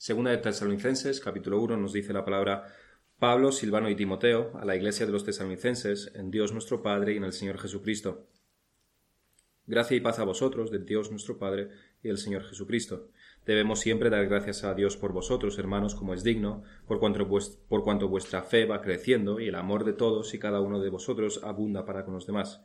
Segunda de Tesalonicenses, capítulo 1, nos dice la palabra Pablo, Silvano y Timoteo, a la iglesia de los tesalonicenses, en Dios nuestro Padre y en el Señor Jesucristo. Gracia y paz a vosotros, de Dios nuestro Padre y del Señor Jesucristo. Debemos siempre dar gracias a Dios por vosotros, hermanos, como es digno, por cuanto, por cuanto vuestra fe va creciendo y el amor de todos y cada uno de vosotros abunda para con los demás.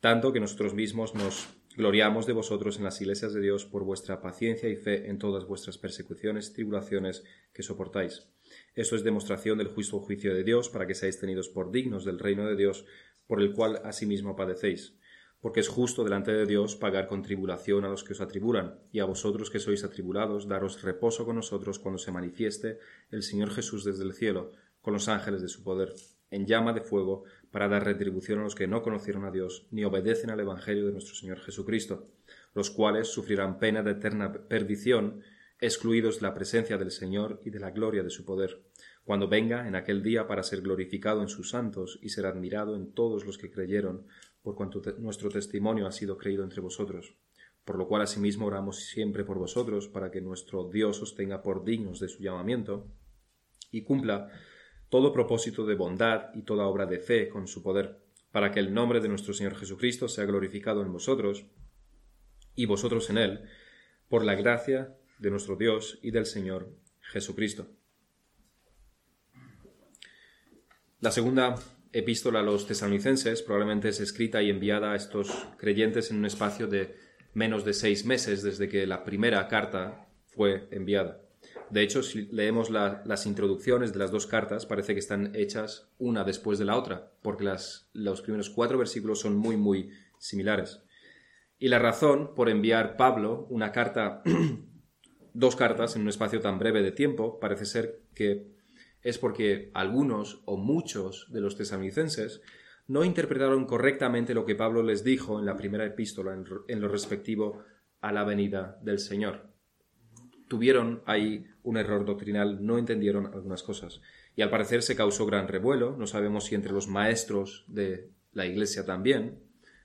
Tanto que nosotros mismos nos gloriamos de vosotros en las iglesias de Dios por vuestra paciencia y fe en todas vuestras persecuciones y tribulaciones que soportáis. Esto es demostración del justo juicio de Dios para que seáis tenidos por dignos del reino de Dios, por el cual asimismo padecéis. Porque es justo delante de Dios pagar con tribulación a los que os atribulan, y a vosotros que sois atribulados, daros reposo con nosotros cuando se manifieste el Señor Jesús desde el cielo, con los ángeles de su poder, en llama de fuego, para dar retribución a los que no conocieron a Dios ni obedecen al Evangelio de nuestro Señor Jesucristo, los cuales sufrirán pena de eterna perdición, excluidos de la presencia del Señor y de la gloria de su poder, cuando venga en aquel día para ser glorificado en sus santos y ser admirado en todos los que creyeron, por cuanto nuestro testimonio ha sido creído entre vosotros. Por lo cual asimismo oramos siempre por vosotros, para que nuestro Dios os tenga por dignos de su llamamiento, y cumpla todo propósito de bondad y toda obra de fe con su poder, para que el nombre de nuestro Señor Jesucristo sea glorificado en vosotros y vosotros en Él, por la gracia de nuestro Dios y del Señor Jesucristo. La segunda epístola a los tesalonicenses probablemente es escrita y enviada a estos creyentes en un espacio de menos de seis meses desde que la primera carta fue enviada. De hecho, si leemos las introducciones de las dos cartas, parece que están hechas una después de la otra, porque los primeros cuatro versículos son muy, muy similares. Y la razón por enviar Pablo una carta, dos cartas en un espacio tan breve de tiempo, parece ser que es porque algunos o muchos de los tesalonicenses no interpretaron correctamente lo que Pablo les dijo en la primera epístola en lo respectivo a la venida del Señor tuvieron ahí un error doctrinal, no entendieron algunas cosas. Y al parecer se causó gran revuelo, no sabemos si entre los maestros de la iglesia también,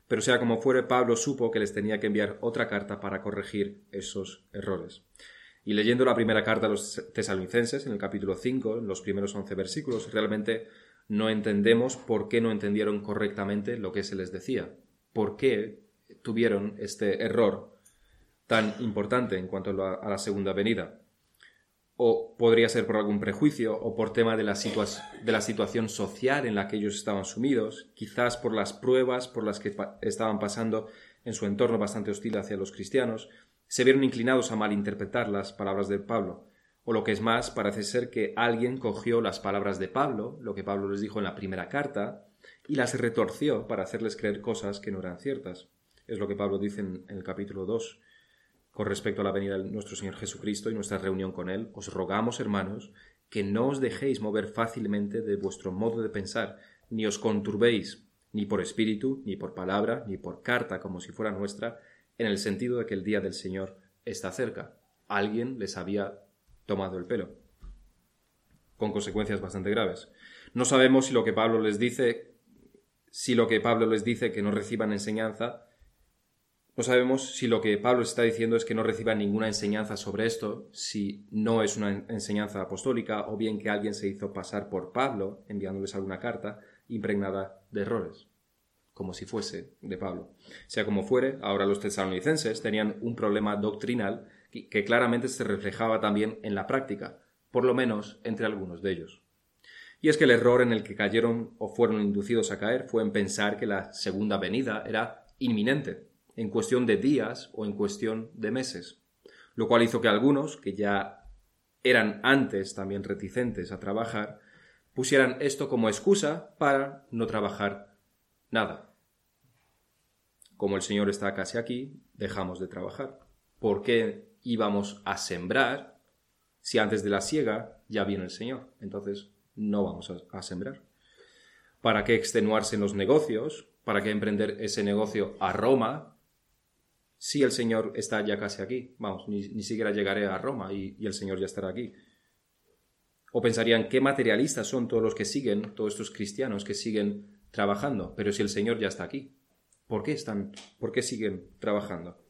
pero sea como fuere, Pablo supo que les tenía que enviar otra carta para corregir esos errores. Y leyendo la primera carta a los tesalonicenses, en el capítulo 5, en los primeros 11 versículos, realmente no entendemos por qué no entendieron correctamente lo que se les decía, por qué tuvieron este error tan importante en cuanto a la, segunda venida. O podría ser por algún prejuicio o por tema de la, de la situación social en la que ellos estaban sumidos, quizás por las pruebas por las que estaban pasando en su entorno bastante hostil hacia los cristianos, se vieron inclinados a malinterpretar las palabras de Pablo. O lo que es más, parece ser que alguien cogió las palabras de Pablo, lo que Pablo les dijo en la primera carta, y las retorció para hacerles creer cosas que no eran ciertas. Es lo que Pablo dice en, el capítulo 2 con respecto a la venida de nuestro Señor Jesucristo y nuestra reunión con Él, os rogamos, hermanos, que no os dejéis mover fácilmente de vuestro modo de pensar, ni os conturbéis, ni por espíritu, ni por palabra, ni por carta como si fuera nuestra, en el sentido de que el día del Señor está cerca. Alguien les había tomado el pelo, con consecuencias bastante graves. No sabemos si lo que Pablo les dice, si lo que Pablo les dice que no reciban enseñanza, no sabemos si lo que Pablo está diciendo es que no reciban ninguna enseñanza sobre esto, si no es una enseñanza apostólica, o bien que alguien se hizo pasar por Pablo enviándoles alguna carta impregnada de errores, como si fuese de Pablo. Sea como fuere, ahora los tesalonicenses tenían un problema doctrinal que claramente se reflejaba también en la práctica, por lo menos entre algunos de ellos. Y es que el error en el que cayeron o fueron inducidos a caer fue en pensar que la segunda venida era inminente en cuestión de días o en cuestión de meses, lo cual hizo que algunos, que ya eran antes también reticentes a trabajar, pusieran esto como excusa para no trabajar nada. Como el Señor está casi aquí, dejamos de trabajar. ¿Por qué íbamos a sembrar si antes de la siega ya viene el Señor? Entonces no vamos a, sembrar. ¿Para qué extenuarse en los negocios? ¿Para qué emprender ese negocio a Roma si el Señor está ya casi aquí. Vamos, ni, siquiera llegaré a Roma y, el Señor ya estará aquí. O pensarían, qué materialistas son todos los que siguen, todos estos cristianos que siguen trabajando, pero si el Señor ya está aquí, ¿por qué están, por qué siguen trabajando?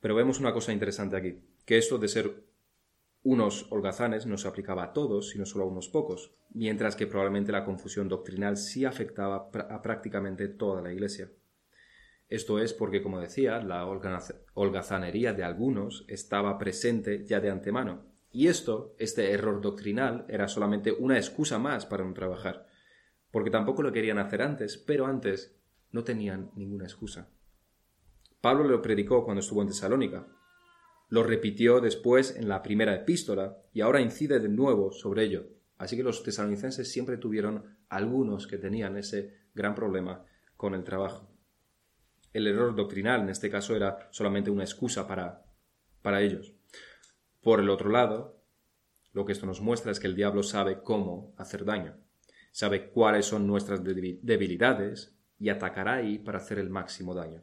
Pero vemos una cosa interesante aquí, que esto de ser unos holgazanes no se aplicaba a todos, sino solo a unos pocos, mientras que probablemente la confusión doctrinal sí afectaba a prácticamente toda la Iglesia. Esto es porque, como decía, la holgazanería de algunos estaba presente ya de antemano. Y esto, este error doctrinal, era solamente una excusa más para no trabajar. Porque tampoco lo querían hacer antes, pero antes no tenían ninguna excusa. Pablo lo predicó cuando estuvo en Tesalónica. Lo repitió después en la primera epístola y ahora incide de nuevo sobre ello. Así que los tesalonicenses siempre tuvieron algunos que tenían ese gran problema con el trabajo el error doctrinal en este caso era solamente una excusa para, para ellos. Por el otro lado, lo que esto nos muestra es que el diablo sabe cómo hacer daño, sabe cuáles son nuestras debilidades y atacará ahí para hacer el máximo daño.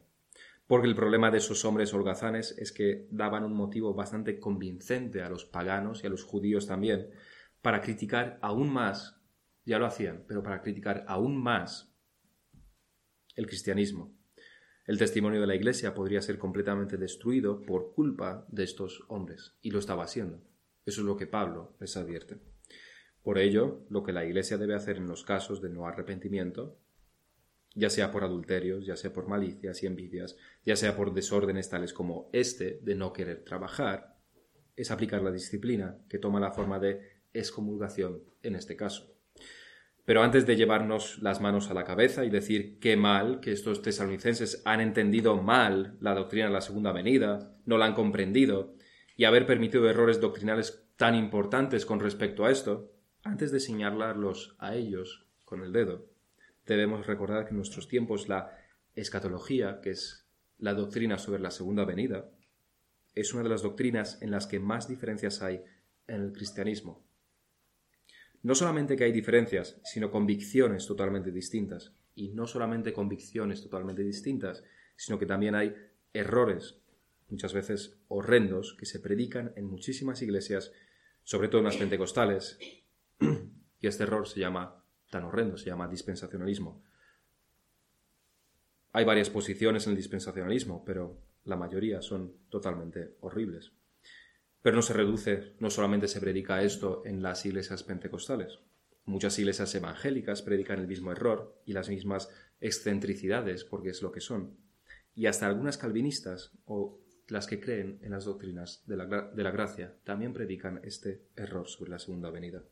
Porque el problema de esos hombres holgazanes es que daban un motivo bastante convincente a los paganos y a los judíos también para criticar aún más, ya lo hacían, pero para criticar aún más el cristianismo. El testimonio de la Iglesia podría ser completamente destruido por culpa de estos hombres, y lo estaba haciendo. Eso es lo que Pablo les advierte. Por ello, lo que la Iglesia debe hacer en los casos de no arrepentimiento, ya sea por adulterios, ya sea por malicias y envidias, ya sea por desórdenes tales como este de no querer trabajar, es aplicar la disciplina, que toma la forma de excomulgación en este caso. Pero antes de llevarnos las manos a la cabeza y decir qué mal que estos tesalonicenses han entendido mal la doctrina de la segunda venida, no la han comprendido, y haber permitido errores doctrinales tan importantes con respecto a esto, antes de señalarlos a ellos con el dedo, debemos recordar que en nuestros tiempos la escatología, que es la doctrina sobre la segunda venida, es una de las doctrinas en las que más diferencias hay en el cristianismo. No solamente que hay diferencias, sino convicciones totalmente distintas. Y no solamente convicciones totalmente distintas, sino que también hay errores, muchas veces horrendos, que se predican en muchísimas iglesias, sobre todo en las pentecostales. Y este error se llama tan horrendo, se llama dispensacionalismo. Hay varias posiciones en el dispensacionalismo, pero la mayoría son totalmente horribles. Pero no se reduce, no solamente se predica esto en las iglesias pentecostales. Muchas iglesias evangélicas predican el mismo error y las mismas excentricidades, porque es lo que son. Y hasta algunas calvinistas o las que creen en las doctrinas de la, de la gracia también predican este error sobre la segunda venida.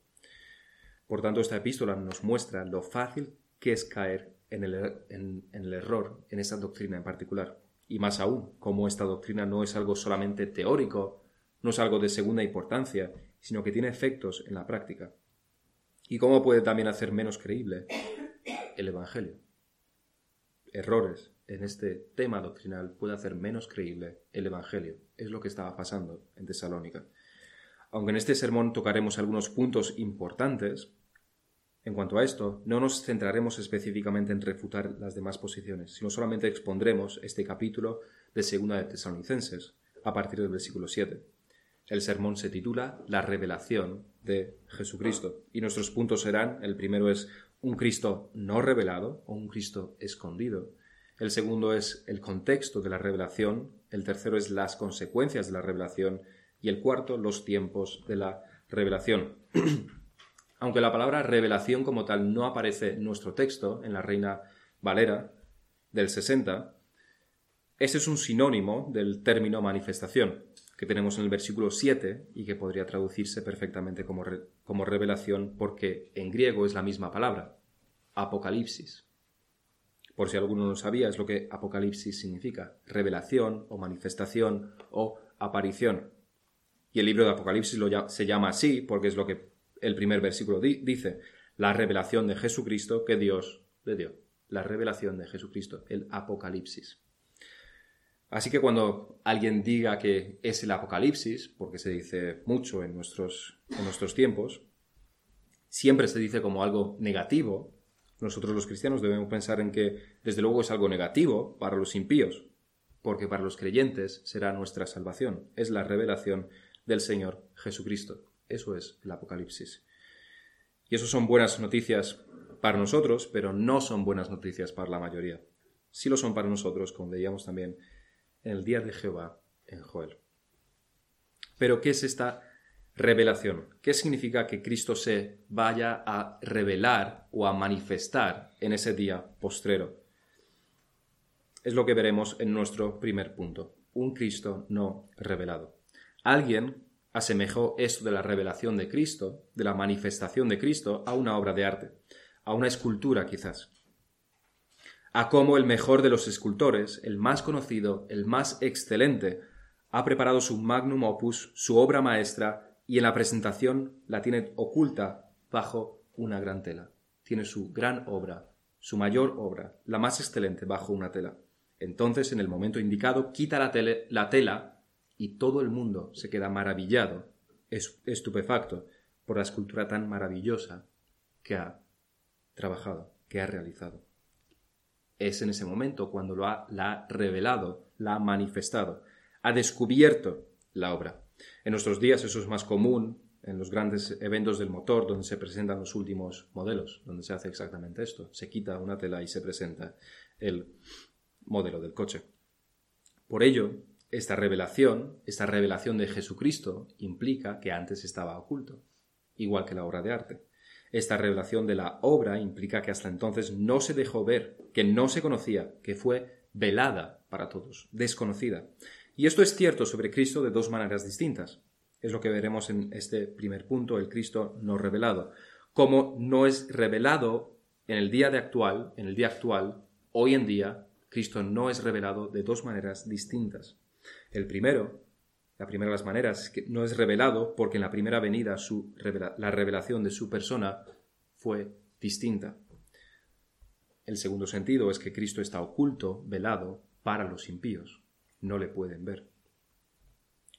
Por tanto, esta epístola nos muestra lo fácil que es caer en el, er, en el error en esa doctrina en particular. Y más aún, como esta doctrina no es algo solamente teórico no es algo de segunda importancia, sino que tiene efectos en la práctica. ¿Y cómo puede también hacer menos creíble el Evangelio? Errores en este tema doctrinal puede hacer menos creíble el Evangelio. Es lo que estaba pasando en Tesalónica. Aunque en este sermón tocaremos algunos puntos importantes, en cuanto a esto, no nos centraremos específicamente en refutar las demás posiciones, sino solamente expondremos este capítulo de Segunda de Tesalonicenses a partir del versículo 7. El sermón se titula La revelación de Jesucristo y nuestros puntos serán, el primero es un Cristo no revelado o un Cristo escondido. El segundo es el contexto de la revelación, el tercero es las consecuencias de la revelación y el cuarto los tiempos de la revelación. Aunque la palabra revelación como tal no aparece en nuestro texto, en la Reina Valera del 60, ese es un sinónimo del término manifestación que tenemos en el versículo 7 y que podría traducirse perfectamente como, como revelación porque en griego es la misma palabra, apocalipsis. Por si alguno no sabía, es lo que apocalipsis significa, revelación o manifestación o aparición. Y el libro de Apocalipsis se llama así porque es lo que el primer versículo dice, la revelación de Jesucristo que Dios le dio. La revelación de Jesucristo, el Apocalipsis. Así que cuando alguien diga que es el apocalipsis, porque se dice mucho en nuestros, en nuestros tiempos, siempre se dice como algo negativo, nosotros los cristianos debemos pensar en que desde luego es algo negativo para los impíos, porque para los creyentes será nuestra salvación, es la revelación del Señor Jesucristo. Eso es el Apocalipsis. Y eso son buenas noticias para nosotros, pero no son buenas noticias para la mayoría. Sí lo son para nosotros, como veíamos también el día de Jehová en Joel. Pero, ¿qué es esta Revelación. ¿Qué significa que Cristo se vaya a revelar o a manifestar en ese día postrero? Es lo que veremos en nuestro primer punto. Un Cristo no revelado. Alguien asemejó esto de la revelación de Cristo, de la manifestación de Cristo, a una obra de arte, a una escultura quizás. A cómo el mejor de los escultores, el más conocido, el más excelente, ha preparado su magnum opus, su obra maestra, y en la presentación la tiene oculta bajo una gran tela. Tiene su gran obra, su mayor obra, la más excelente, bajo una tela. Entonces, en el momento indicado, quita la, la tela y todo el mundo se queda maravillado, estupefacto, por la escultura tan maravillosa que ha trabajado, que ha realizado. Es en ese momento cuando lo ha, la revelado, la ha manifestado, ha descubierto la obra. En nuestros días eso es más común en los grandes eventos del motor donde se presentan los últimos modelos, donde se hace exactamente esto. Se quita una tela y se presenta el modelo del coche. Por ello, esta revelación, esta revelación de Jesucristo, implica que antes estaba oculto, igual que la obra de arte. Esta revelación de la obra implica que hasta entonces no se dejó ver, que no se conocía, que fue velada para todos, desconocida. Y esto es cierto sobre Cristo de dos maneras distintas. Es lo que veremos en este primer punto, el Cristo no revelado. Como no es revelado en el día de actual, en el día actual, hoy en día, Cristo no es revelado de dos maneras distintas. El primero, la primera de las maneras, que no es revelado porque en la primera venida su, la revelación de su persona fue distinta. El segundo sentido es que Cristo está oculto, velado, para los impíos no le pueden ver.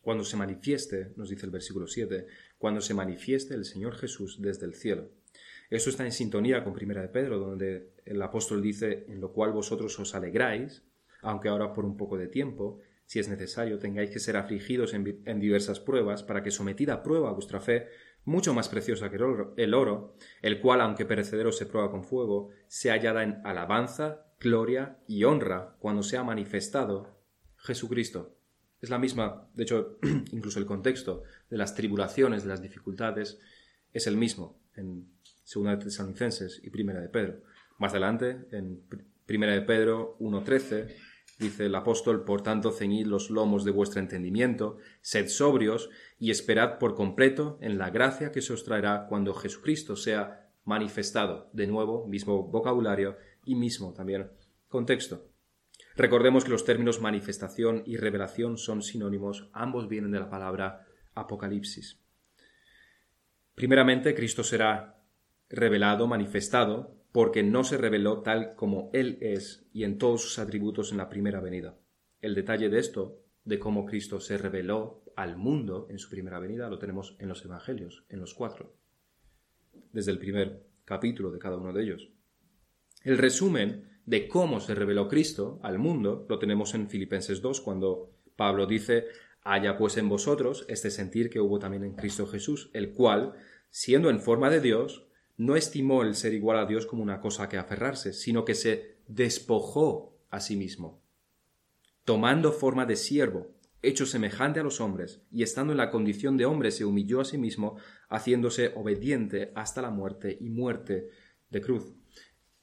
Cuando se manifieste, nos dice el versículo 7, cuando se manifieste el Señor Jesús desde el cielo. Eso está en sintonía con Primera de Pedro, donde el apóstol dice, en lo cual vosotros os alegráis, aunque ahora por un poco de tiempo, si es necesario, tengáis que ser afligidos en, en diversas pruebas, para que sometida a prueba vuestra fe, mucho más preciosa que el oro, el cual, aunque perecedero se prueba con fuego, se hallada en alabanza, gloria y honra cuando sea manifestado Jesucristo. Es la misma, de hecho, incluso el contexto de las tribulaciones, de las dificultades, es el mismo en Segunda de Tesalonicenses y Primera de Pedro. Más adelante, en Primera de Pedro 1.13, dice el apóstol, por tanto, ceñid los lomos de vuestro entendimiento, sed sobrios y esperad por completo en la gracia que se os traerá cuando Jesucristo sea manifestado. De nuevo, mismo vocabulario y mismo también contexto. Recordemos que los términos manifestación y revelación son sinónimos, ambos vienen de la palabra apocalipsis. Primeramente, Cristo será revelado, manifestado, porque no se reveló tal como Él es y en todos sus atributos en la primera venida. El detalle de esto, de cómo Cristo se reveló al mundo en su primera venida, lo tenemos en los Evangelios, en los cuatro, desde el primer capítulo de cada uno de ellos. El resumen de cómo se reveló Cristo al mundo lo tenemos en Filipenses 2, cuando Pablo dice, haya pues en vosotros este sentir que hubo también en Cristo Jesús, el cual, siendo en forma de Dios, no estimó el ser igual a Dios como una cosa que aferrarse, sino que se despojó a sí mismo, tomando forma de siervo, hecho semejante a los hombres, y estando en la condición de hombre se humilló a sí mismo, haciéndose obediente hasta la muerte y muerte de cruz.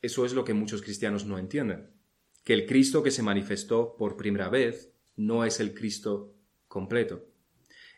Eso es lo que muchos cristianos no entienden, que el Cristo que se manifestó por primera vez no es el Cristo completo.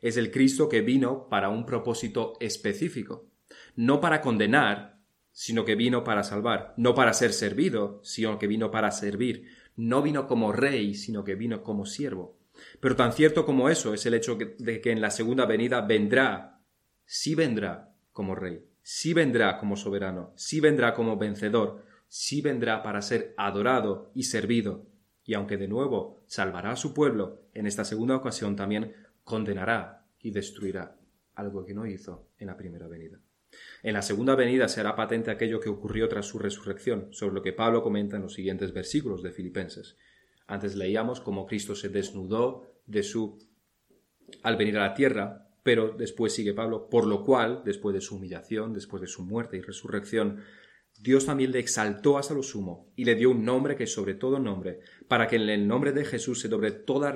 Es el Cristo que vino para un propósito específico, no para condenar, sino que vino para salvar, no para ser servido, sino que vino para servir, no vino como rey, sino que vino como siervo. Pero tan cierto como eso es el hecho de que en la segunda venida vendrá, sí vendrá como rey, sí vendrá como soberano, sí vendrá como vencedor, sí vendrá para ser adorado y servido, y aunque de nuevo salvará a su pueblo, en esta segunda ocasión también condenará y destruirá algo que no hizo en la primera venida. En la segunda venida será patente aquello que ocurrió tras su resurrección, sobre lo que Pablo comenta en los siguientes versículos de Filipenses. Antes leíamos cómo Cristo se desnudó de su al venir a la tierra, pero después sigue Pablo, por lo cual, después de su humillación, después de su muerte y resurrección, Dios también le exaltó hasta lo sumo y le dio un nombre que sobre todo nombre, para que en el nombre de Jesús se doble toda,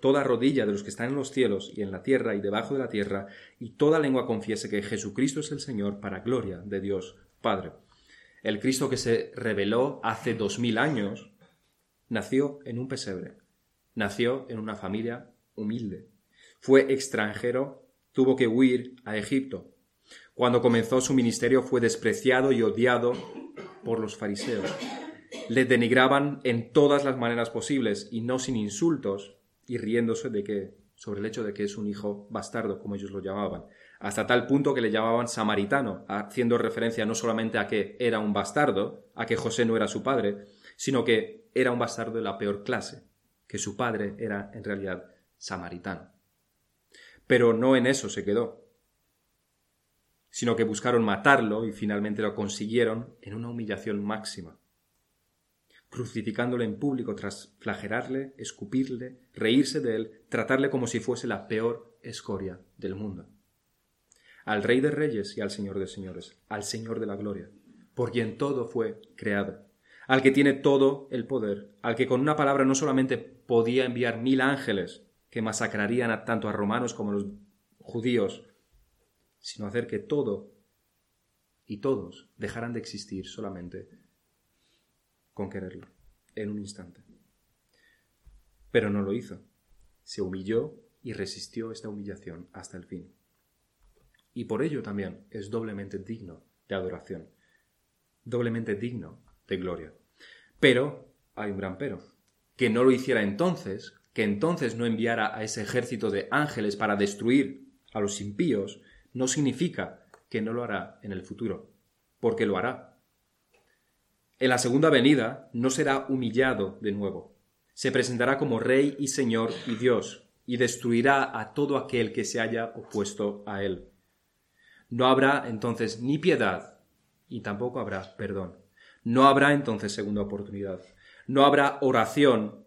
toda rodilla de los que están en los cielos y en la tierra y debajo de la tierra, y toda lengua confiese que Jesucristo es el Señor para gloria de Dios Padre. El Cristo que se reveló hace dos mil años nació en un pesebre, nació en una familia humilde, fue extranjero, tuvo que huir a Egipto, cuando comenzó su ministerio fue despreciado y odiado por los fariseos. Le denigraban en todas las maneras posibles y no sin insultos y riéndose de que sobre el hecho de que es un hijo bastardo, como ellos lo llamaban, hasta tal punto que le llamaban samaritano, haciendo referencia no solamente a que era un bastardo, a que José no era su padre, sino que era un bastardo de la peor clase, que su padre era en realidad samaritano. Pero no en eso se quedó sino que buscaron matarlo y finalmente lo consiguieron en una humillación máxima, crucificándole en público tras flagelarle, escupirle, reírse de él, tratarle como si fuese la peor escoria del mundo. Al Rey de Reyes y al Señor de Señores, al Señor de la Gloria, por quien todo fue creado, al que tiene todo el poder, al que con una palabra no solamente podía enviar mil ángeles que masacrarían a tanto a romanos como a los judíos sino hacer que todo y todos dejaran de existir solamente con quererlo, en un instante. Pero no lo hizo. Se humilló y resistió esta humillación hasta el fin. Y por ello también es doblemente digno de adoración, doblemente digno de gloria. Pero hay un gran pero, que no lo hiciera entonces, que entonces no enviara a ese ejército de ángeles para destruir a los impíos, no significa que no lo hará en el futuro, porque lo hará. En la segunda venida no será humillado de nuevo. Se presentará como Rey y Señor y Dios, y destruirá a todo aquel que se haya opuesto a él. No habrá entonces ni piedad, y tampoco habrá perdón. No habrá entonces segunda oportunidad. No habrá oración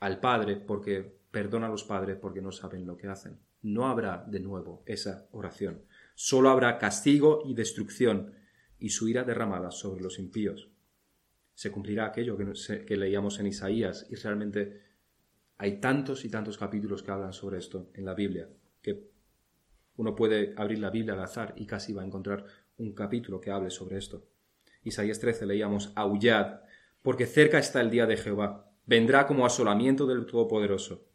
al Padre porque perdona a los padres porque no saben lo que hacen no habrá de nuevo esa oración. Solo habrá castigo y destrucción y su ira derramada sobre los impíos. Se cumplirá aquello que, leíamos en Isaías y realmente hay tantos y tantos capítulos que hablan sobre esto en la Biblia que uno puede abrir la Biblia al azar y casi va a encontrar un capítulo que hable sobre esto. Isaías 13 leíamos, Aullad, porque cerca está el día de Jehová, vendrá como asolamiento del Todopoderoso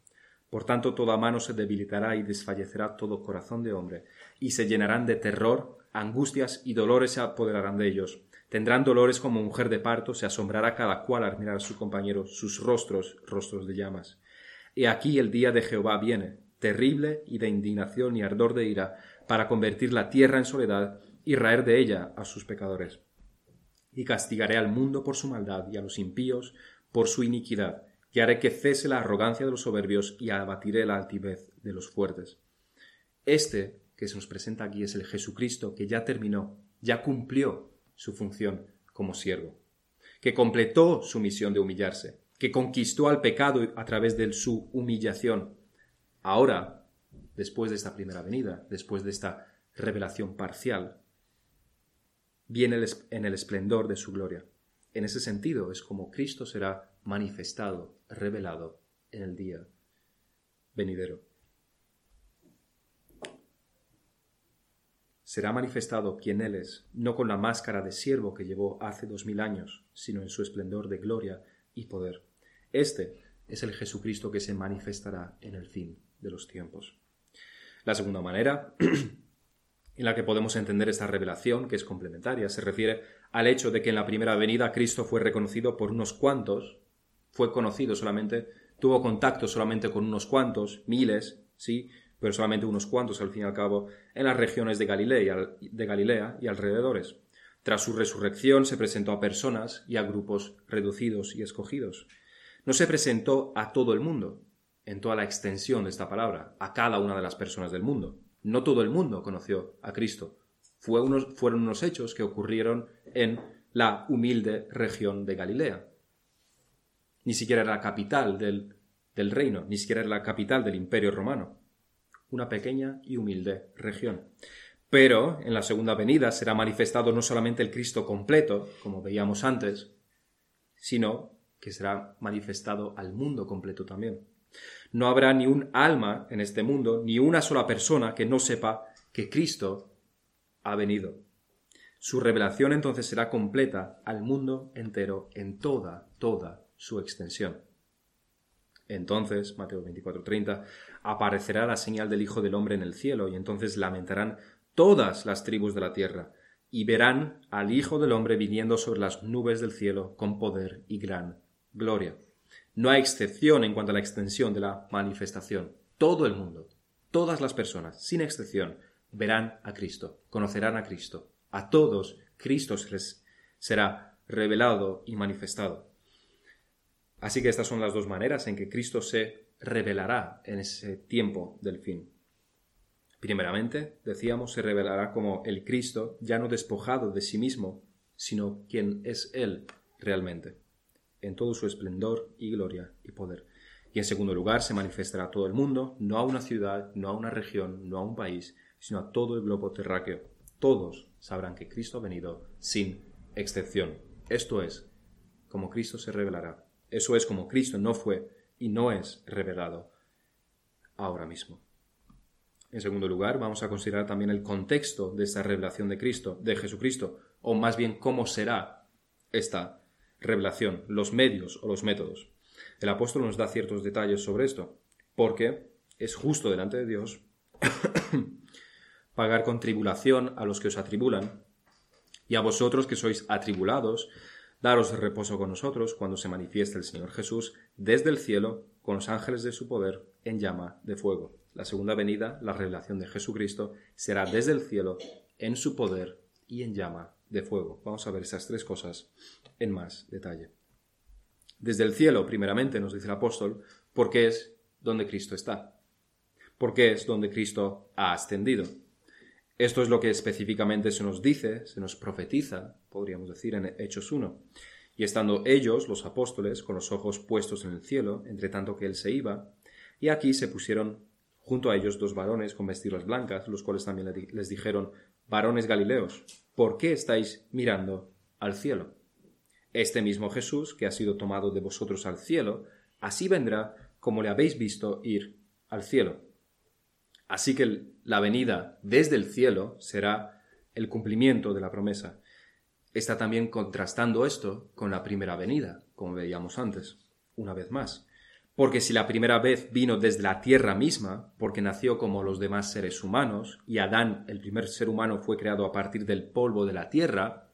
por tanto, toda mano se debilitará y desfallecerá todo corazón de hombre, y se llenarán de terror, angustias y dolores se apoderarán de ellos. Tendrán dolores como mujer de parto, se asombrará cada cual al mirar a su compañero, sus rostros, rostros de llamas. Y aquí el día de Jehová viene, terrible y de indignación y ardor de ira, para convertir la tierra en soledad y raer de ella a sus pecadores. Y castigaré al mundo por su maldad y a los impíos por su iniquidad y haré que cese la arrogancia de los soberbios y abatiré la altivez de los fuertes. Este que se nos presenta aquí es el Jesucristo que ya terminó, ya cumplió su función como siervo, que completó su misión de humillarse, que conquistó al pecado a través de su humillación. Ahora, después de esta primera venida, después de esta revelación parcial, viene en el esplendor de su gloria. En ese sentido es como Cristo será manifestado, revelado en el día venidero. Será manifestado quien Él es, no con la máscara de siervo que llevó hace dos mil años, sino en su esplendor de gloria y poder. Este es el Jesucristo que se manifestará en el fin de los tiempos. La segunda manera en la que podemos entender esta revelación, que es complementaria, se refiere al hecho de que en la primera venida Cristo fue reconocido por unos cuantos, fue conocido solamente, tuvo contacto solamente con unos cuantos, miles, sí, pero solamente unos cuantos al fin y al cabo, en las regiones de Galilea, de Galilea y alrededores. Tras su resurrección se presentó a personas y a grupos reducidos y escogidos. No se presentó a todo el mundo, en toda la extensión de esta palabra, a cada una de las personas del mundo. No todo el mundo conoció a Cristo. Fueron unos hechos que ocurrieron en la humilde región de Galilea ni siquiera era la capital del, del reino, ni siquiera era la capital del imperio romano. Una pequeña y humilde región. Pero en la segunda venida será manifestado no solamente el Cristo completo, como veíamos antes, sino que será manifestado al mundo completo también. No habrá ni un alma en este mundo, ni una sola persona que no sepa que Cristo ha venido. Su revelación entonces será completa al mundo entero en toda, toda su extensión. Entonces, Mateo 24:30, aparecerá la señal del Hijo del Hombre en el cielo, y entonces lamentarán todas las tribus de la tierra, y verán al Hijo del Hombre viniendo sobre las nubes del cielo con poder y gran gloria. No hay excepción en cuanto a la extensión de la manifestación. Todo el mundo, todas las personas, sin excepción, verán a Cristo, conocerán a Cristo. A todos Cristo será revelado y manifestado. Así que estas son las dos maneras en que Cristo se revelará en ese tiempo del fin. Primeramente, decíamos, se revelará como el Cristo ya no despojado de sí mismo, sino quien es Él realmente, en todo su esplendor y gloria y poder. Y en segundo lugar, se manifestará a todo el mundo, no a una ciudad, no a una región, no a un país, sino a todo el globo terráqueo. Todos sabrán que Cristo ha venido sin excepción. Esto es como Cristo se revelará. Eso es como Cristo no fue y no es revelado ahora mismo. En segundo lugar, vamos a considerar también el contexto de esta revelación de Cristo, de Jesucristo, o más bien cómo será esta revelación, los medios o los métodos. El apóstol nos da ciertos detalles sobre esto, porque es justo delante de Dios pagar con tribulación a los que os atribulan, y a vosotros que sois atribulados, daros reposo con nosotros cuando se manifieste el Señor Jesús desde el cielo con los ángeles de su poder en llama de fuego la segunda venida, la revelación de Jesucristo, será desde el cielo, en su poder y en llama de fuego. Vamos a ver esas tres cosas en más detalle. Desde el cielo, primeramente, nos dice el apóstol, porque es donde Cristo está, porque es donde Cristo ha ascendido. Esto es lo que específicamente se nos dice, se nos profetiza, podríamos decir, en Hechos 1. Y estando ellos, los apóstoles, con los ojos puestos en el cielo, entre tanto que él se iba, y aquí se pusieron junto a ellos dos varones con vestiduras blancas, los cuales también les dijeron, varones Galileos, ¿por qué estáis mirando al cielo? Este mismo Jesús, que ha sido tomado de vosotros al cielo, así vendrá como le habéis visto ir al cielo. Así que la venida desde el cielo será el cumplimiento de la promesa. Está también contrastando esto con la primera venida, como veíamos antes, una vez más. Porque si la primera vez vino desde la tierra misma, porque nació como los demás seres humanos, y Adán, el primer ser humano, fue creado a partir del polvo de la tierra,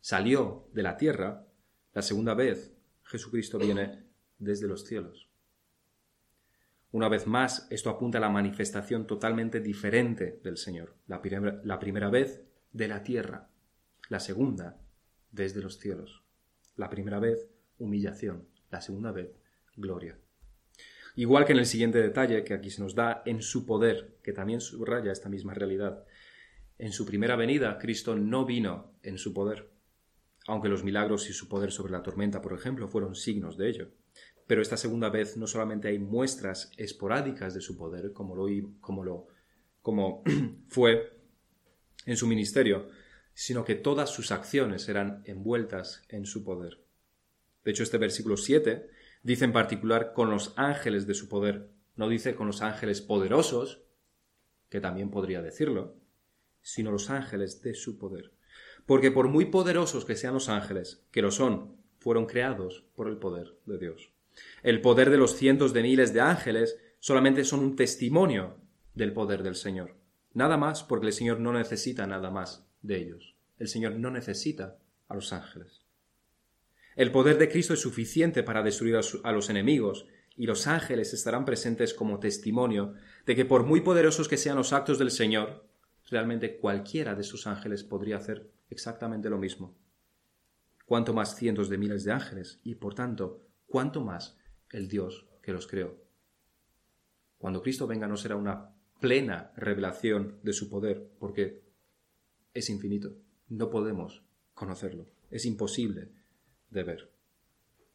salió de la tierra, la segunda vez Jesucristo viene desde los cielos. Una vez más, esto apunta a la manifestación totalmente diferente del Señor. La, primera vez de la tierra, la segunda desde los cielos. La primera vez, humillación. La segunda vez, gloria. Igual que en el siguiente detalle que aquí se nos da en su poder, que también subraya esta misma realidad. En su primera venida, Cristo no vino en su poder, aunque los milagros y su poder sobre la tormenta, por ejemplo, fueron signos de ello. Pero esta segunda vez no solamente hay muestras esporádicas de su poder, como lo, como lo como fue en su ministerio, sino que todas sus acciones eran envueltas en su poder. De hecho, este versículo 7 Dice en particular con los ángeles de su poder. No dice con los ángeles poderosos, que también podría decirlo, sino los ángeles de su poder. Porque por muy poderosos que sean los ángeles, que lo son, fueron creados por el poder de Dios. El poder de los cientos de miles de ángeles solamente son un testimonio del poder del Señor. Nada más porque el Señor no necesita nada más de ellos. El Señor no necesita a los ángeles. El poder de Cristo es suficiente para destruir a, los enemigos, y los ángeles estarán presentes como testimonio de que por muy poderosos que sean los actos del Señor, realmente cualquiera de sus ángeles podría hacer exactamente lo mismo. Cuanto más cientos de miles de ángeles, y por tanto, cuanto más el Dios que los creó. Cuando Cristo venga no será una plena revelación de su poder, porque es infinito. No podemos conocerlo. Es imposible de ver.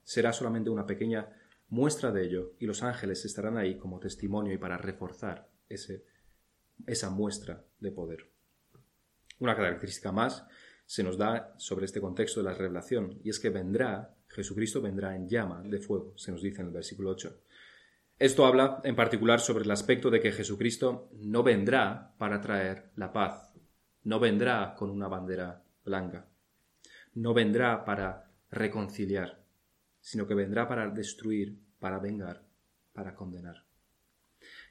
Será solamente una pequeña muestra de ello y los ángeles estarán ahí como testimonio y para reforzar ese, esa muestra de poder. Una característica más se nos da sobre este contexto de la revelación, y es que vendrá, Jesucristo vendrá en llama de fuego, se nos dice en el versículo 8. Esto habla en particular sobre el aspecto de que Jesucristo no vendrá para traer la paz, no vendrá con una bandera blanca, no vendrá para reconciliar, sino que vendrá para destruir, para vengar, para condenar.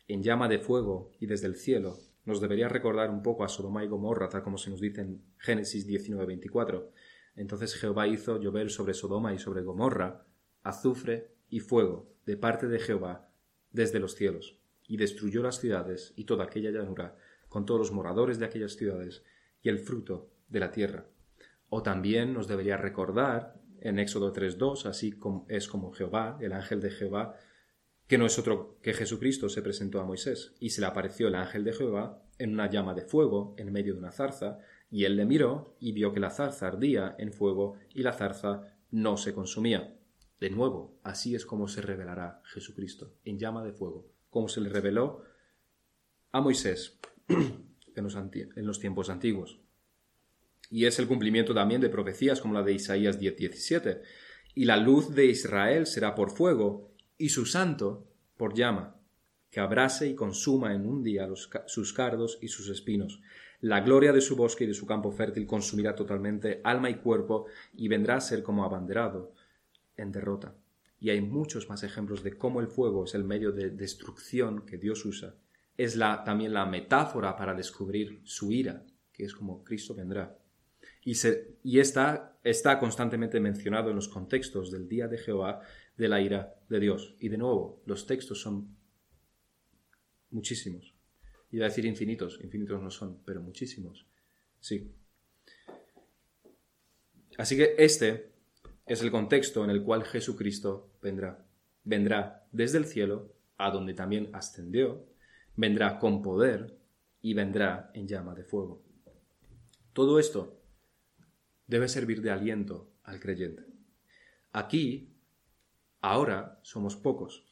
En llama de fuego y desde el cielo nos debería recordar un poco a Sodoma y Gomorra, tal como se nos dice en Génesis 19:24. Entonces Jehová hizo llover sobre Sodoma y sobre Gomorra azufre y fuego de parte de Jehová desde los cielos, y destruyó las ciudades y toda aquella llanura, con todos los moradores de aquellas ciudades, y el fruto de la tierra. O también nos debería recordar en Éxodo 3.2, así como es como Jehová, el ángel de Jehová, que no es otro que Jesucristo se presentó a Moisés, y se le apareció el ángel de Jehová en una llama de fuego en medio de una zarza, y él le miró y vio que la zarza ardía en fuego y la zarza no se consumía. De nuevo, así es como se revelará Jesucristo, en llama de fuego, como se le reveló a Moisés en los, tiempos antiguos. Y es el cumplimiento también de profecías como la de Isaías 10:17. Y la luz de Israel será por fuego, y su santo por llama, que abrase y consuma en un día sus cardos y sus espinos. La gloria de su bosque y de su campo fértil consumirá totalmente alma y cuerpo, y vendrá a ser como abanderado en derrota. Y hay muchos más ejemplos de cómo el fuego es el medio de destrucción que Dios usa. Es la, también la metáfora para descubrir su ira, que es como Cristo vendrá. Y, está constantemente mencionado en los contextos del día de Jehová de la ira de Dios. Y de nuevo, los textos son muchísimos. Iba a decir infinitos, infinitos no son, pero muchísimos. Sí. Así que este es el contexto en el cual Jesucristo vendrá. Vendrá desde el cielo, a donde también ascendió, vendrá con poder y vendrá en llama de fuego. Todo esto debe servir de aliento al creyente. Aquí, ahora somos pocos,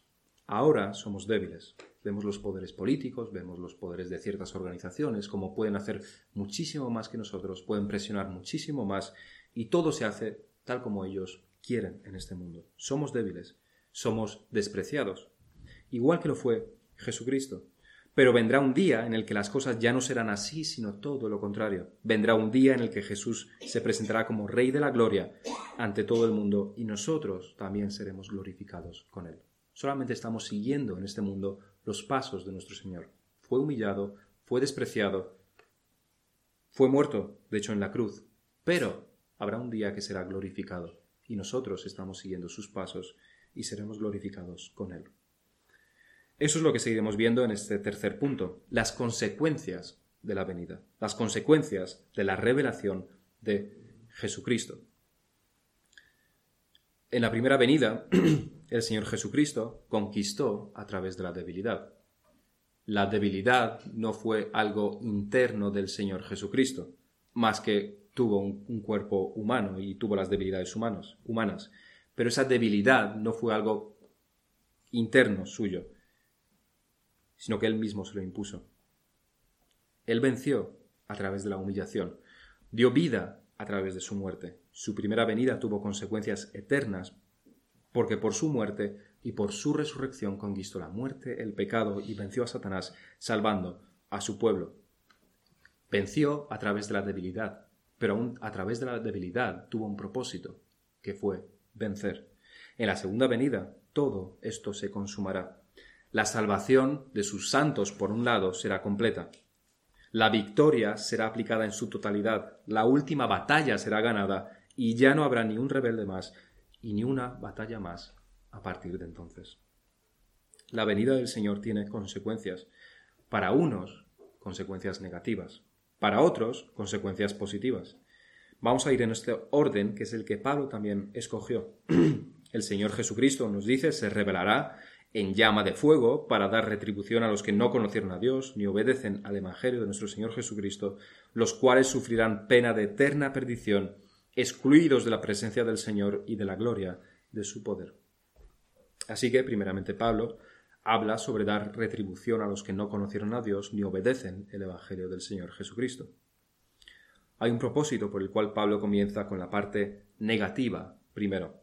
ahora somos débiles. Vemos los poderes políticos, vemos los poderes de ciertas organizaciones, como pueden hacer muchísimo más que nosotros, pueden presionar muchísimo más, y todo se hace tal como ellos quieren en este mundo. Somos débiles, somos despreciados, igual que lo fue Jesucristo. Pero vendrá un día en el que las cosas ya no serán así, sino todo lo contrario. Vendrá un día en el que Jesús se presentará como Rey de la Gloria ante todo el mundo y nosotros también seremos glorificados con Él. Solamente estamos siguiendo en este mundo los pasos de nuestro Señor. Fue humillado, fue despreciado, fue muerto, de hecho, en la cruz, pero habrá un día que será glorificado, y nosotros estamos siguiendo sus pasos y seremos glorificados con Él. Eso es lo que seguiremos viendo en este tercer punto, las consecuencias de la venida, las consecuencias de la revelación de Jesucristo. En la primera venida, el Señor Jesucristo conquistó a través de la debilidad. La debilidad no fue algo interno del Señor Jesucristo, más que tuvo un, cuerpo humano y tuvo las debilidades humanas. Pero esa debilidad no fue algo interno suyo, sino que él mismo se lo impuso. Él venció a través de la humillación, dio vida a través de su muerte. Su primera venida tuvo consecuencias eternas, porque por su muerte y por su resurrección conquistó la muerte, el pecado y venció a Satanás, salvando a su pueblo. Venció a través de la debilidad, pero aún a través de la debilidad tuvo un propósito, que fue vencer. En la segunda venida todo esto se consumará. La salvación de sus santos, por un lado, será completa. La victoria será aplicada en su totalidad. La última batalla será ganada y ya no habrá ni un rebelde más y ni una batalla más a partir de entonces. La venida del Señor tiene consecuencias. Para unos, consecuencias negativas para otros consecuencias positivas. Vamos a ir en este orden que es el que Pablo también escogió. El Señor Jesucristo nos dice se revelará en llama de fuego para dar retribución a los que no conocieron a Dios ni obedecen al Evangelio de nuestro Señor Jesucristo, los cuales sufrirán pena de eterna perdición, excluidos de la presencia del Señor y de la gloria de su poder. Así que, primeramente, Pablo habla sobre dar retribución a los que no conocieron a Dios ni obedecen el Evangelio del Señor Jesucristo. hay un propósito por el cual Pablo comienza con la parte negativa primero.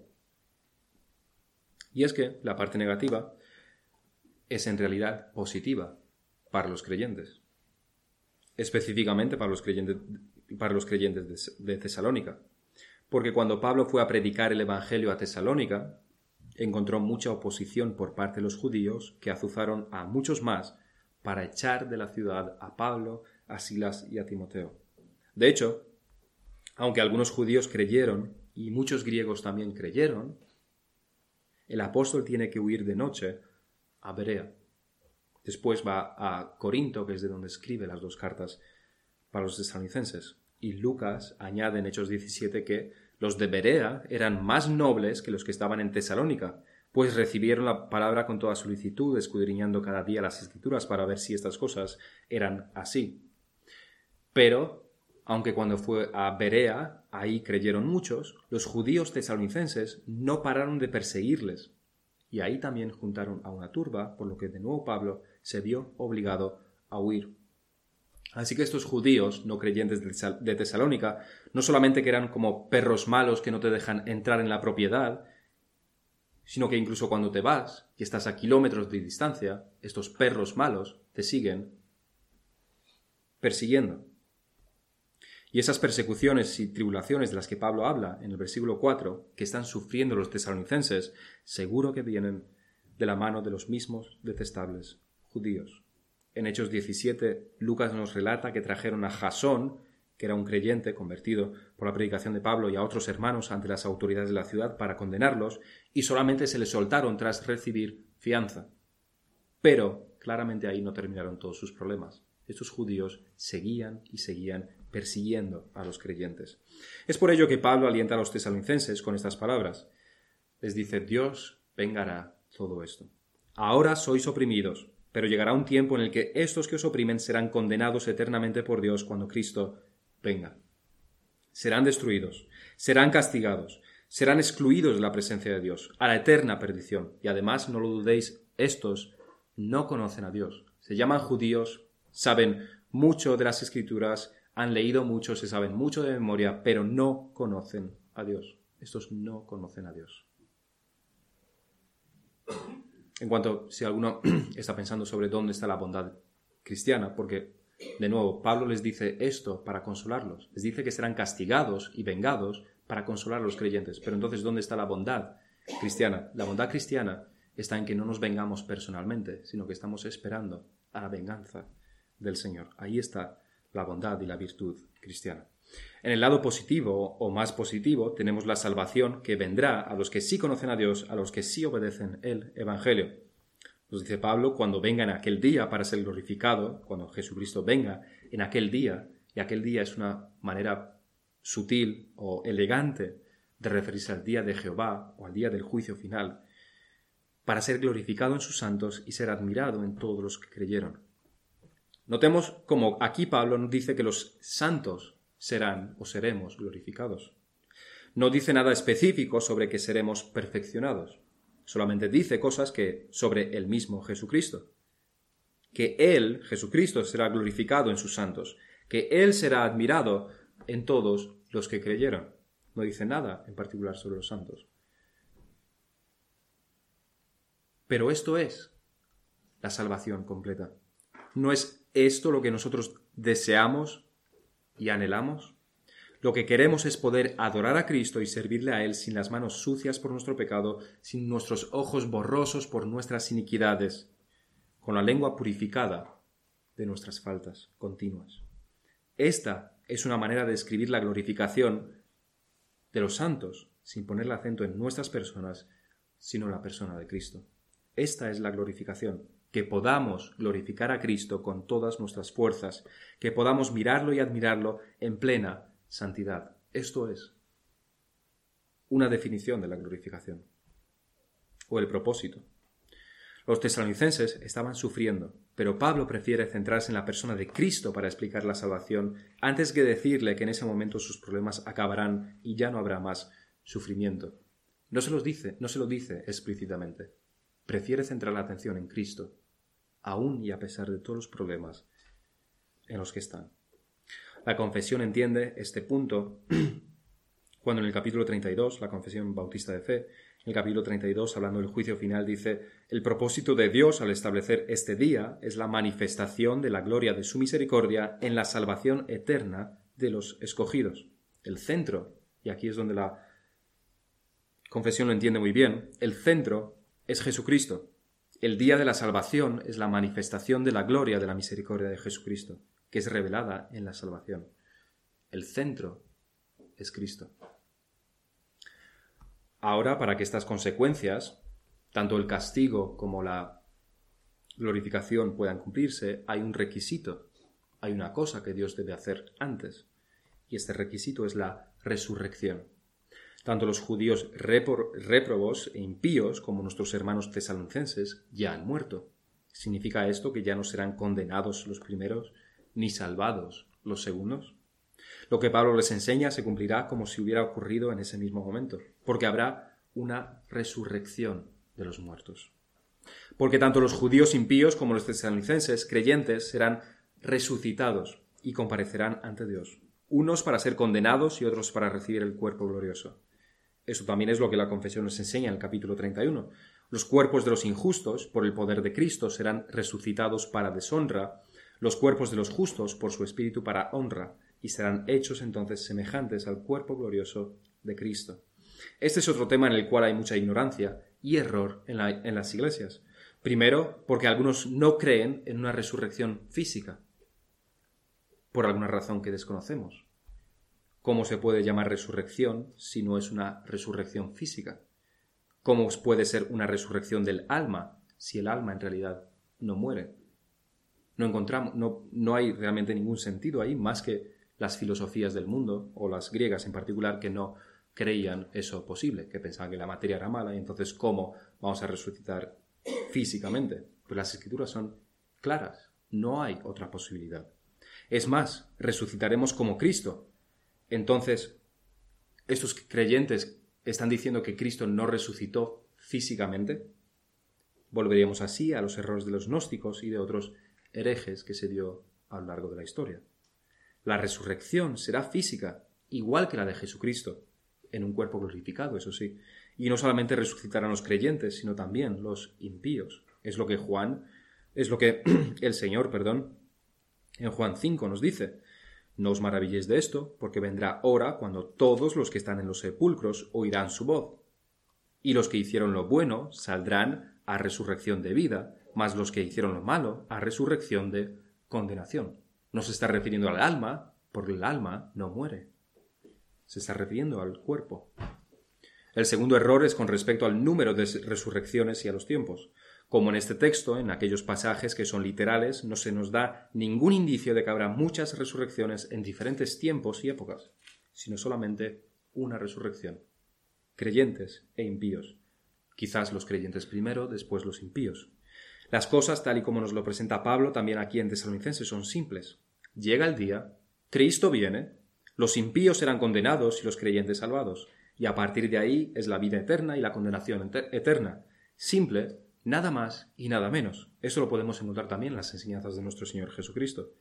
Y es que la parte negativa es en realidad positiva para los creyentes, específicamente para los creyentes, para los creyentes de, Tesalónica. Porque cuando Pablo fue a predicar el Evangelio a Tesalónica, encontró mucha oposición por parte de los judíos que azuzaron a muchos más para echar de la ciudad a Pablo, a Silas y a Timoteo. De hecho, aunque algunos judíos creyeron y muchos griegos también creyeron, el apóstol tiene que huir de noche a Berea. Después va a Corinto, que es de donde escribe las dos cartas para los tesalonicenses. Y Lucas añade en Hechos 17 que los de Berea eran más nobles que los que estaban en Tesalónica, pues recibieron la palabra con toda solicitud, escudriñando cada día las escrituras para ver si estas cosas eran así. Pero, aunque cuando fue a Berea, ahí creyeron muchos, los judíos tesalonicenses no pararon de perseguirles, y ahí también juntaron a una turba, por lo que de nuevo Pablo se vio obligado a huir. Así que estos judíos no creyentes de Tesalónica no solamente que eran como perros malos que no te dejan entrar en la propiedad, sino que incluso cuando te vas y estás a kilómetros de distancia, estos perros malos te siguen persiguiendo. Y esas persecuciones y tribulaciones de las que Pablo habla en el versículo 4, que están sufriendo los tesalonicenses, seguro que vienen de la mano de los mismos detestables judíos. En Hechos 17, Lucas nos relata que trajeron a Jasón, que era un creyente convertido por la predicación de Pablo y a otros hermanos ante las autoridades de la ciudad para condenarlos, y solamente se les soltaron tras recibir fianza. Pero claramente ahí no terminaron todos sus problemas. Estos judíos seguían y seguían persiguiendo a los creyentes. Es por ello que Pablo alienta a los tesalonicenses con estas palabras. Les dice, Dios vengará todo esto. Ahora sois oprimidos, pero llegará un tiempo en el que estos que os oprimen serán condenados eternamente por Dios cuando Cristo venga. Serán destruidos, serán castigados, serán excluidos de la presencia de Dios, a la eterna perdición. Y además, no lo dudéis, estos no conocen a Dios. Se llaman judíos, saben mucho de las escrituras, han leído mucho, se saben mucho de memoria, pero no conocen a Dios. Estos no conocen a Dios. En cuanto si alguno está pensando sobre dónde está la bondad cristiana, porque de nuevo Pablo les dice esto para consolarlos, les dice que serán castigados y vengados para consolar a los creyentes. Pero entonces, ¿dónde está la bondad cristiana? La bondad cristiana está en que no nos vengamos personalmente, sino que estamos esperando a la venganza del Señor. Ahí está la bondad y la virtud cristiana. En el lado positivo o más positivo tenemos la salvación que vendrá a los que sí conocen a Dios, a los que sí obedecen el Evangelio. Nos dice Pablo, cuando venga en aquel día para ser glorificado, cuando Jesucristo venga en aquel día, y aquel día es una manera sutil o elegante de referirse al día de Jehová o al día del juicio final, para ser glorificado en sus santos y ser admirado en todos los que creyeron. Notemos como aquí Pablo nos dice que los santos serán o seremos glorificados. No dice nada específico sobre que seremos perfeccionados. Solamente dice cosas que sobre el mismo Jesucristo. Que Él, Jesucristo, será glorificado en sus santos, que Él será admirado en todos los que creyeron. No dice nada en particular sobre los santos. Pero esto es la salvación completa. No es esto lo que nosotros deseamos y anhelamos? Lo que queremos es poder adorar a Cristo y servirle a Él sin las manos sucias por nuestro pecado, sin nuestros ojos borrosos por nuestras iniquidades, con la lengua purificada de nuestras faltas continuas. Esta es una manera de describir la glorificación de los santos, sin poner el acento en nuestras personas, sino en la persona de Cristo. Esta es la glorificación que podamos glorificar a Cristo con todas nuestras fuerzas, que podamos mirarlo y admirarlo en plena santidad. Esto es una definición de la glorificación o el propósito. Los tesalonicenses estaban sufriendo, pero Pablo prefiere centrarse en la persona de Cristo para explicar la salvación antes que decirle que en ese momento sus problemas acabarán y ya no habrá más sufrimiento. No se los dice, no se lo dice explícitamente. Prefiere centrar la atención en Cristo aún y a pesar de todos los problemas en los que están. La confesión entiende este punto cuando en el capítulo 32, la confesión bautista de fe, en el capítulo 32, hablando del juicio final, dice, el propósito de Dios al establecer este día es la manifestación de la gloria de su misericordia en la salvación eterna de los escogidos. El centro, y aquí es donde la confesión lo entiende muy bien, el centro es Jesucristo. El día de la salvación es la manifestación de la gloria de la misericordia de Jesucristo, que es revelada en la salvación. El centro es Cristo. Ahora, para que estas consecuencias, tanto el castigo como la glorificación puedan cumplirse, hay un requisito, hay una cosa que Dios debe hacer antes, y este requisito es la resurrección. Tanto los judíos réprobos e impíos como nuestros hermanos tesalonicenses ya han muerto. ¿Significa esto que ya no serán condenados los primeros ni salvados los segundos? Lo que Pablo les enseña se cumplirá como si hubiera ocurrido en ese mismo momento, porque habrá una resurrección de los muertos. Porque tanto los judíos impíos como los tesalonicenses creyentes serán resucitados y comparecerán ante Dios, unos para ser condenados y otros para recibir el cuerpo glorioso. Eso también es lo que la confesión nos enseña en el capítulo 31. Los cuerpos de los injustos, por el poder de Cristo, serán resucitados para deshonra, los cuerpos de los justos, por su espíritu, para honra, y serán hechos entonces semejantes al cuerpo glorioso de Cristo. Este es otro tema en el cual hay mucha ignorancia y error en, en las iglesias. Primero, porque algunos no creen en una resurrección física, por alguna razón que desconocemos. ¿Cómo se puede llamar resurrección si no es una resurrección física? ¿Cómo puede ser una resurrección del alma si el alma en realidad no muere? No encontramos, no, no hay realmente ningún sentido ahí más que las filosofías del mundo, o las griegas en particular, que no creían eso posible, que pensaban que la materia era mala y entonces cómo vamos a resucitar físicamente. Pues las escrituras son claras, no hay otra posibilidad. Es más, resucitaremos como Cristo. Entonces, estos creyentes están diciendo que Cristo no resucitó físicamente. Volveríamos así a los errores de los gnósticos y de otros herejes que se dio a lo largo de la historia. La resurrección será física, igual que la de Jesucristo, en un cuerpo glorificado, eso sí. Y no solamente resucitarán los creyentes, sino también los impíos. Es lo que Juan, es lo que el Señor, perdón, en Juan 5 nos dice. No os maravilléis de esto, porque vendrá hora cuando todos los que están en los sepulcros oirán su voz. Y los que hicieron lo bueno saldrán a resurrección de vida, mas los que hicieron lo malo a resurrección de condenación. No se está refiriendo al alma, porque el alma no muere. Se está refiriendo al cuerpo. El segundo error es con respecto al número de resurrecciones y a los tiempos. Como en este texto, en aquellos pasajes que son literales, no se nos da ningún indicio de que habrá muchas resurrecciones en diferentes tiempos y épocas, sino solamente una resurrección. Creyentes e impíos. Quizás los creyentes primero, después los impíos. Las cosas, tal y como nos lo presenta Pablo también aquí en Tesalonicenses, son simples. Llega el día, Cristo viene, los impíos serán condenados y los creyentes salvados, y a partir de ahí es la vida eterna y la condenación eterna. Simple, nada más y nada menos. Eso lo podemos encontrar también en las enseñanzas de nuestro Señor Jesucristo.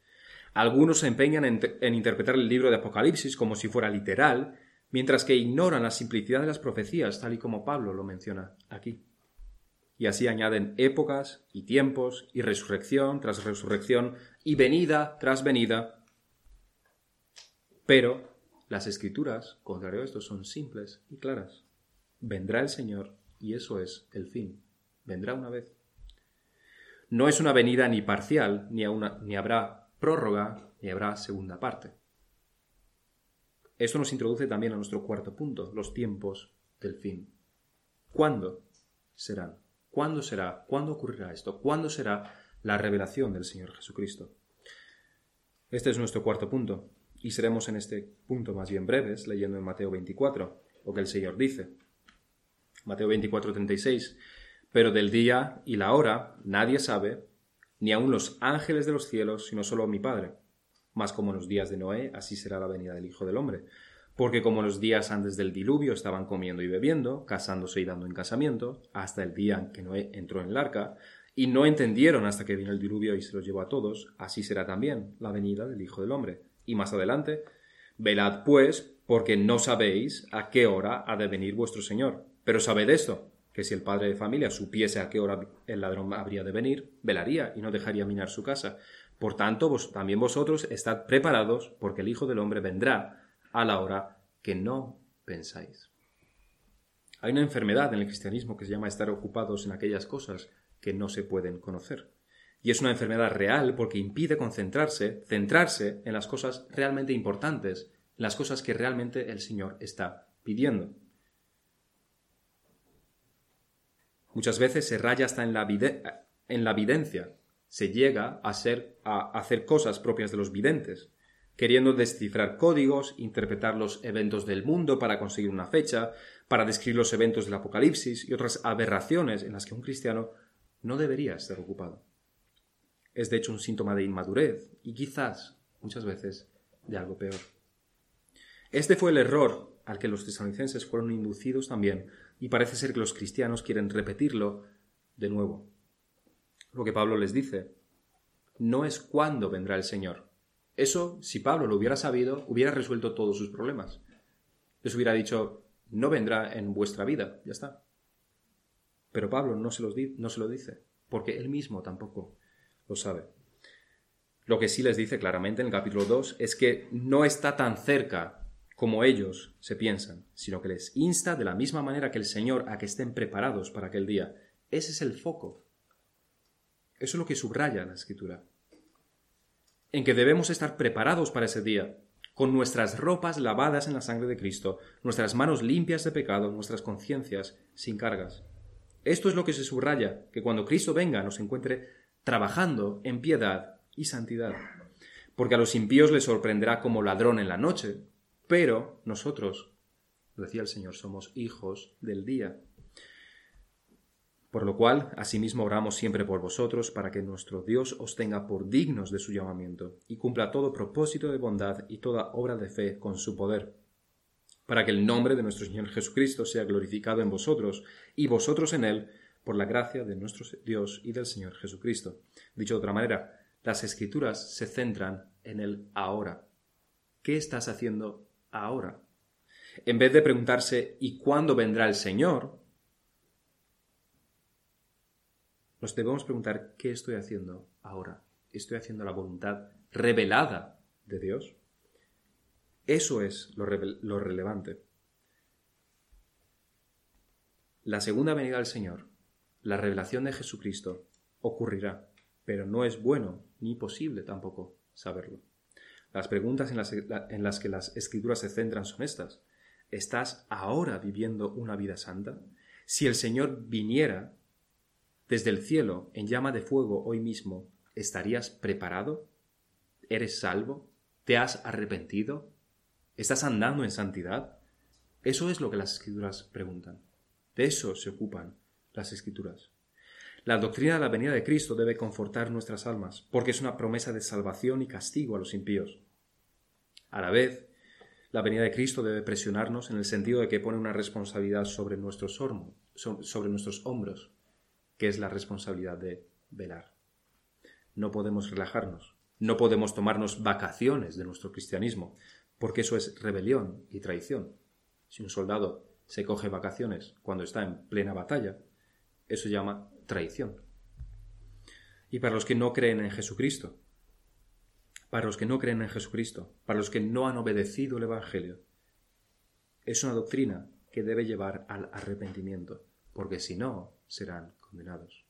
Algunos se empeñan en, en interpretar el libro de Apocalipsis como si fuera literal, mientras que ignoran la simplicidad de las profecías, tal y como Pablo lo menciona aquí y así añaden épocas y tiempos y resurrección tras resurrección y venida tras venida. Pero las escrituras, contrario a esto, son simples y claras. Vendrá el Señor y eso es el fin. Vendrá una vez. No es una venida ni parcial, ni, habrá prórroga, ni habrá segunda parte. Esto nos introduce también a nuestro cuarto punto, los tiempos del fin. ¿Cuándo serán? ¿Cuándo será? ¿Cuándo ocurrirá esto? ¿Cuándo será la revelación del Señor Jesucristo? Este es nuestro cuarto punto, y seremos en este punto más bien breves, leyendo en Mateo 24, lo que el Señor dice. Mateo 24, 36. Pero del día y la hora nadie sabe, ni aun los ángeles de los cielos, sino solo mi Padre. Mas como en los días de Noé, así será la venida del Hijo del Hombre porque como los días antes del diluvio estaban comiendo y bebiendo, casándose y dando en casamiento, hasta el día en que Noé entró en el arca, y no entendieron hasta que vino el diluvio y se los llevó a todos, así será también la venida del Hijo del Hombre. Y más adelante, velad pues, porque no sabéis a qué hora ha de venir vuestro Señor. Pero sabed esto, que si el padre de familia supiese a qué hora el ladrón habría de venir, velaría y no dejaría minar su casa. Por tanto, vos, también vosotros estad preparados, porque el Hijo del Hombre vendrá a la hora que no pensáis. Hay una enfermedad en el cristianismo que se llama estar ocupados en aquellas cosas que no se pueden conocer. Y es una enfermedad real porque impide concentrarse, centrarse en las cosas realmente importantes, en las cosas que realmente el Señor está pidiendo. Muchas veces se raya hasta en la, en la videncia, se llega a, ser, a hacer cosas propias de los videntes, queriendo descifrar códigos, interpretar los eventos del mundo para conseguir una fecha, para describir los eventos del Apocalipsis y otras aberraciones en las que un cristiano no debería estar ocupado. Es de hecho un síntoma de inmadurez y quizás, muchas veces, de algo peor. Este fue el error al que los tesalonicenses fueron inducidos también, y parece ser que los cristianos quieren repetirlo de nuevo. Lo que Pablo les dice no es cuándo vendrá el Señor. Eso, si Pablo lo hubiera sabido, hubiera resuelto todos sus problemas. Les hubiera dicho, no vendrá en vuestra vida, ya está. Pero Pablo no se, no se lo dice, porque él mismo tampoco lo sabe. Lo que sí les dice claramente en el capítulo 2 es que no está tan cerca como ellos se piensan, sino que les insta de la misma manera que el Señor a que estén preparados para aquel día. Ese es el foco. Eso es lo que subraya la Escritura. En que debemos estar preparados para ese día, con nuestras ropas lavadas en la sangre de Cristo, nuestras manos limpias de pecado, nuestras conciencias sin cargas. Esto es lo que se subraya, que cuando Cristo venga nos encuentre trabajando en piedad y santidad. Porque a los impíos les sorprenderá como ladrón en la noche, pero nosotros, decía el Señor, somos hijos del día. Por lo cual, asimismo oramos siempre por vosotros, para que nuestro Dios os tenga por dignos de su llamamiento, y cumpla todo propósito de bondad y toda obra de fe con su poder, para que el nombre de nuestro Señor Jesucristo sea glorificado en vosotros, y vosotros en él, por la gracia de nuestro Dios y del Señor Jesucristo. Dicho de otra manera, las escrituras se centran en el ahora. ¿Qué estás haciendo ahora? En vez de preguntarse ¿y cuándo vendrá el Señor? Nos debemos preguntar ¿qué estoy haciendo ahora? ¿Estoy haciendo la voluntad revelada de Dios? Eso es lo, relevante. La segunda venida del Señor, la revelación de Jesucristo, ocurrirá, pero no es bueno ni posible tampoco saberlo. Las preguntas en las, que las escrituras se centran son estas. ¿Estás ahora viviendo una vida santa? Si el Señor viniera, desde el cielo, en llama de fuego hoy mismo, ¿estarías preparado? ¿Eres salvo? ¿Te has arrepentido? ¿Estás andando en santidad? Eso es lo que las escrituras preguntan. De eso se ocupan las escrituras. La doctrina de la venida de Cristo debe confortar nuestras almas, porque es una promesa de salvación y castigo a los impíos. A la vez, la venida de Cristo debe presionarnos en el sentido de que pone una responsabilidad sobre nuestros, hombros que es la responsabilidad de velar. No podemos relajarnos, no podemos tomarnos vacaciones de nuestro cristianismo, porque eso es rebelión y traición. Si un soldado se coge vacaciones cuando está en plena batalla, eso llama traición. Y para los que no creen en Jesucristo, para los que no creen en Jesucristo, para los que no han obedecido el Evangelio, es una doctrina que debe llevar al arrepentimiento, porque si no, serán condenados.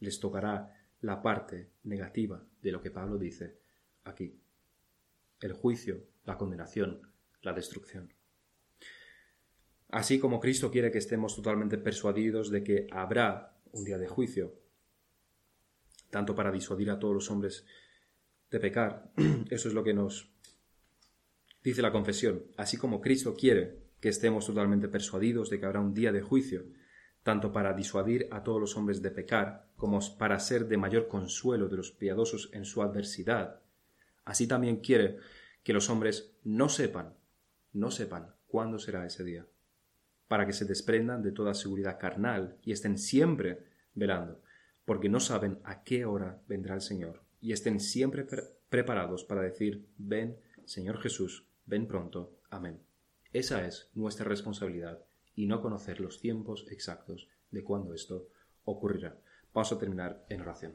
Les tocará la parte negativa de lo que Pablo dice aquí. El juicio, la condenación, la destrucción. Así como Cristo quiere que estemos totalmente persuadidos de que habrá un día de juicio, tanto para disuadir a todos los hombres de pecar, eso es lo que nos dice la confesión, así como Cristo quiere que estemos totalmente persuadidos de que habrá un día de juicio, tanto para disuadir a todos los hombres de pecar, como para ser de mayor consuelo de los piadosos en su adversidad. Así también quiere que los hombres no sepan, no sepan cuándo será ese día, para que se desprendan de toda seguridad carnal y estén siempre velando, porque no saben a qué hora vendrá el Señor, y estén siempre preparados para decir, ven, Señor Jesús, ven pronto, amén. Esa es nuestra responsabilidad, y no conocer los tiempos exactos de cuándo esto ocurrirá. Vamos a terminar en oración.